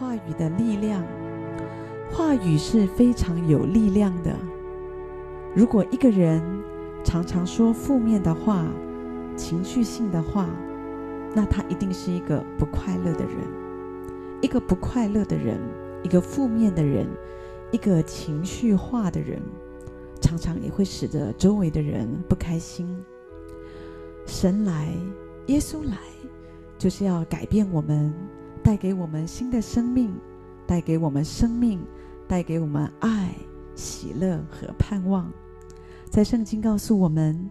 话语的力量。话语是非常有力量的。如果一个人常常说负面的话、情绪性的话，那他一定是一个不快乐的人。一个不快乐的人，一个负面的人，一个情绪化的人，常常也会使得周围的人不开心。神来，耶稣来，就是要改变我们，带给我们新的生命，带给我们生命，带给我们爱、喜乐和盼望。在圣经告诉我们，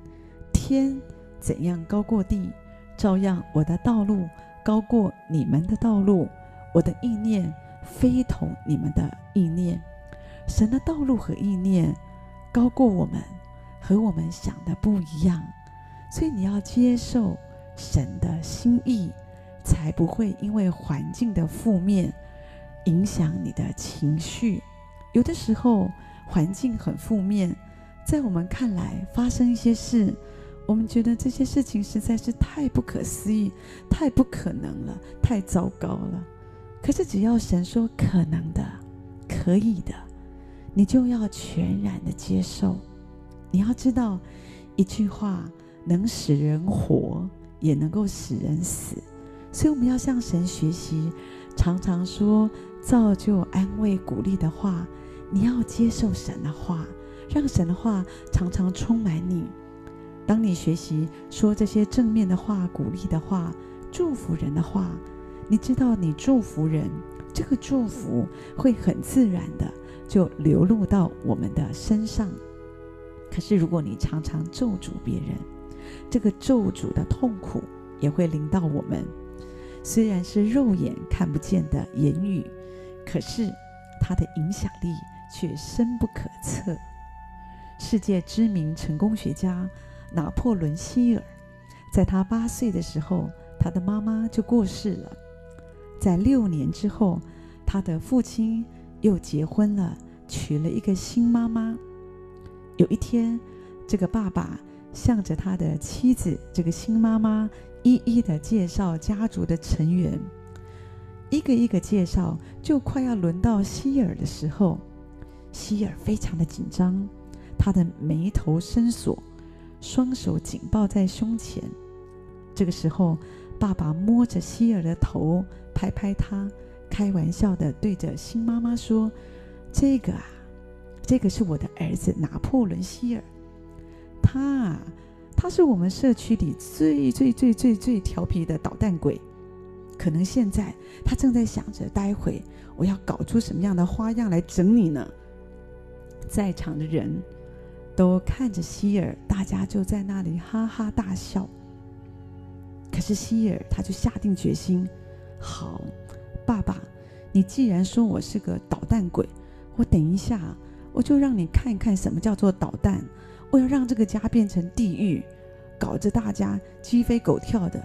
天怎样高过地，照样我的道路高过你们的道路，我的意念非同你们的意念。神的道路和意念高过我们，和我们想的不一样。所以你要接受神的心意，才不会因为环境的负面影响你的情绪。有的时候环境很负面，在我们看来发生一些事，我们觉得这些事情实在是太不可思议、太不可能了、太糟糕了。可是只要神说可能的、可以的，你就要全然的接受。你要知道一句话。能使人活，也能够使人死，所以我们要向神学习，常常说造就、安慰、鼓励的话。你要接受神的话，让神的话常常充满你。当你学习说这些正面的话、鼓励的话、祝福人的话，你知道你祝福人，这个祝福会很自然的就流露到我们的身上。可是如果你常常咒诅别人，这个咒诅的痛苦也会临到我们，虽然是肉眼看不见的言语，可是它的影响力却深不可测。世界知名成功学家拿破仑希尔，在他八岁的时候，他的妈妈就过世了。在六年之后，他的父亲又结婚了，娶了一个新妈妈。有一天，这个爸爸。向着他的妻子，这个新妈妈，一一的介绍家族的成员，一个一个介绍，就快要轮到希尔的时候，希尔非常的紧张，他的眉头深锁，双手紧抱在胸前。这个时候，爸爸摸着希尔的头，拍拍他，开玩笑的对着新妈妈说：“这个啊，这个是我的儿子拿破仑希尔。”他啊，他是我们社区里最最最最最调皮的捣蛋鬼。可能现在他正在想着，待会我要搞出什么样的花样来整你呢？在场的人都看着希尔，大家就在那里哈哈大笑。可是希尔他就下定决心：好，爸爸，你既然说我是个捣蛋鬼，我等一下我就让你看一看什么叫做捣蛋。我要让这个家变成地狱，搞得大家鸡飞狗跳的。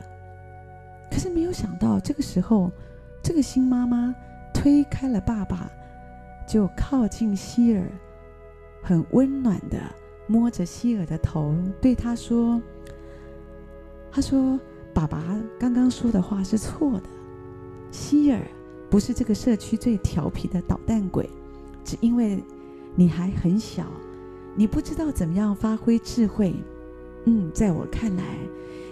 可是没有想到，这个时候，这个新妈妈推开了爸爸，就靠近希尔，很温暖的摸着希尔的头，对他说：“他说，爸爸刚刚说的话是错的。希尔不是这个社区最调皮的捣蛋鬼，只因为你还很小。”你不知道怎么样发挥智慧，嗯，在我看来，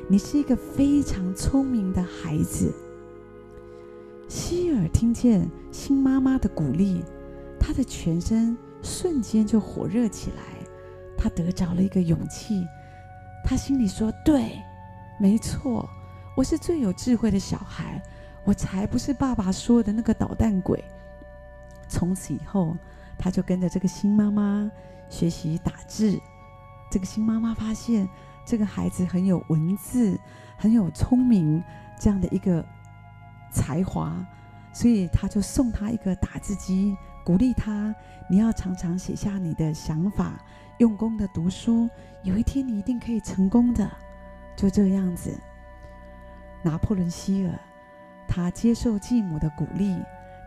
你是一个非常聪明的孩子。希尔听见新妈妈的鼓励，他的全身瞬间就火热起来，他得着了一个勇气。他心里说：“对，没错，我是最有智慧的小孩，我才不是爸爸说的那个捣蛋鬼。”从此以后，他就跟着这个新妈妈。学习打字，这个新妈妈发现这个孩子很有文字，很有聪明这样的一个才华，所以他就送他一个打字机，鼓励他：你要常常写下你的想法，用功的读书，有一天你一定可以成功的。就这样子，拿破仑希尔他接受继母的鼓励。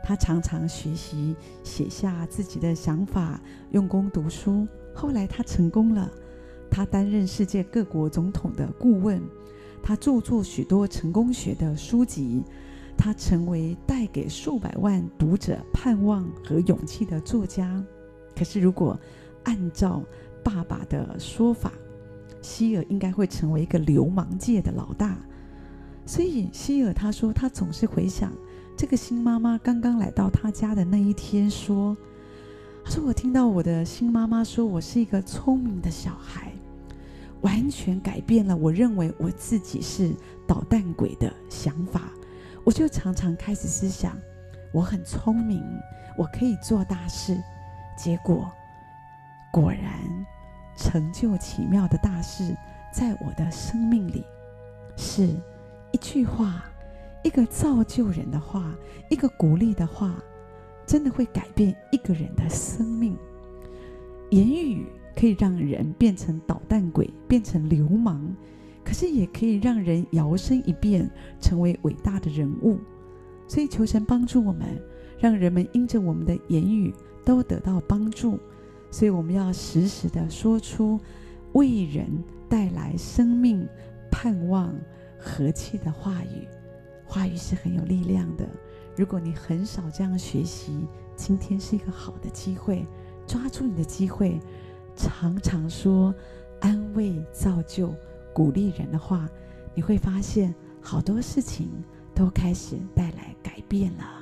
他常常学习写下自己的想法，用功读书。后来他成功了，他担任世界各国总统的顾问，他著作许多成功学的书籍，他成为带给数百万读者盼望和勇气的作家。可是，如果按照爸爸的说法，希尔应该会成为一个流氓界的老大。所以，希尔他说，他总是回想这个新妈妈刚刚来到他家的那一天，说：“他说我听到我的新妈妈说我是一个聪明的小孩。”完全改变了我认为我自己是捣蛋鬼的想法，我就常常开始思想，我很聪明，我可以做大事。结果果然成就奇妙的大事，在我的生命里，是一句话，一个造就人的话，一个鼓励的话，真的会改变一个人的生命。言语。可以让人变成捣蛋鬼，变成流氓，可是也可以让人摇身一变，成为伟大的人物。所以求神帮助我们，让人们因着我们的言语都得到帮助。所以我们要时时的说出为人带来生命、盼望、和气的话语。话语是很有力量的。如果你很少这样学习，今天是一个好的机会，抓住你的机会。常常说安慰、造就、鼓励人的话，你会发现好多事情都开始带来改变了。